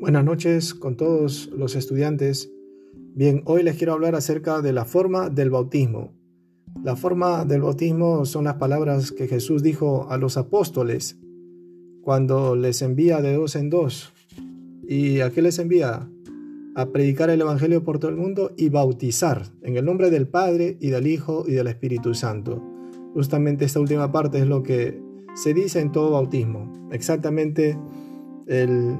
Buenas noches con todos los estudiantes. Bien, hoy les quiero hablar acerca de la forma del bautismo. La forma del bautismo son las palabras que Jesús dijo a los apóstoles cuando les envía de dos en dos. ¿Y a qué les envía? A predicar el Evangelio por todo el mundo y bautizar en el nombre del Padre y del Hijo y del Espíritu Santo. Justamente esta última parte es lo que se dice en todo bautismo. Exactamente el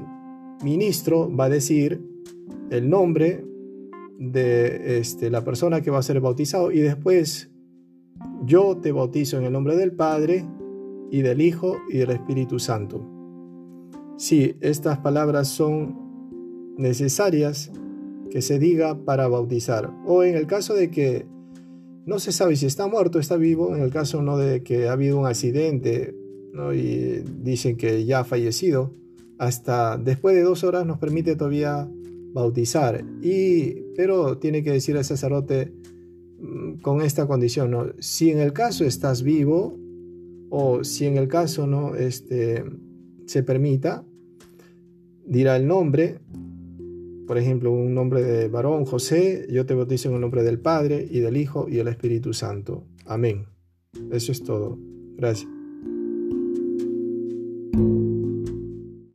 ministro va a decir el nombre de este, la persona que va a ser bautizado y después yo te bautizo en el nombre del Padre y del Hijo y del Espíritu Santo. Sí, estas palabras son necesarias que se diga para bautizar. O en el caso de que no se sabe si está muerto o está vivo, en el caso no de que ha habido un accidente y dicen que ya ha fallecido, hasta después de dos horas nos permite todavía bautizar. Y, pero tiene que decir al sacerdote mm, con esta condición, ¿no? si en el caso estás vivo o si en el caso no este, se permita, dirá el nombre, por ejemplo, un nombre de varón, José, yo te bautizo en el nombre del Padre y del Hijo y del Espíritu Santo. Amén. Eso es todo. Gracias.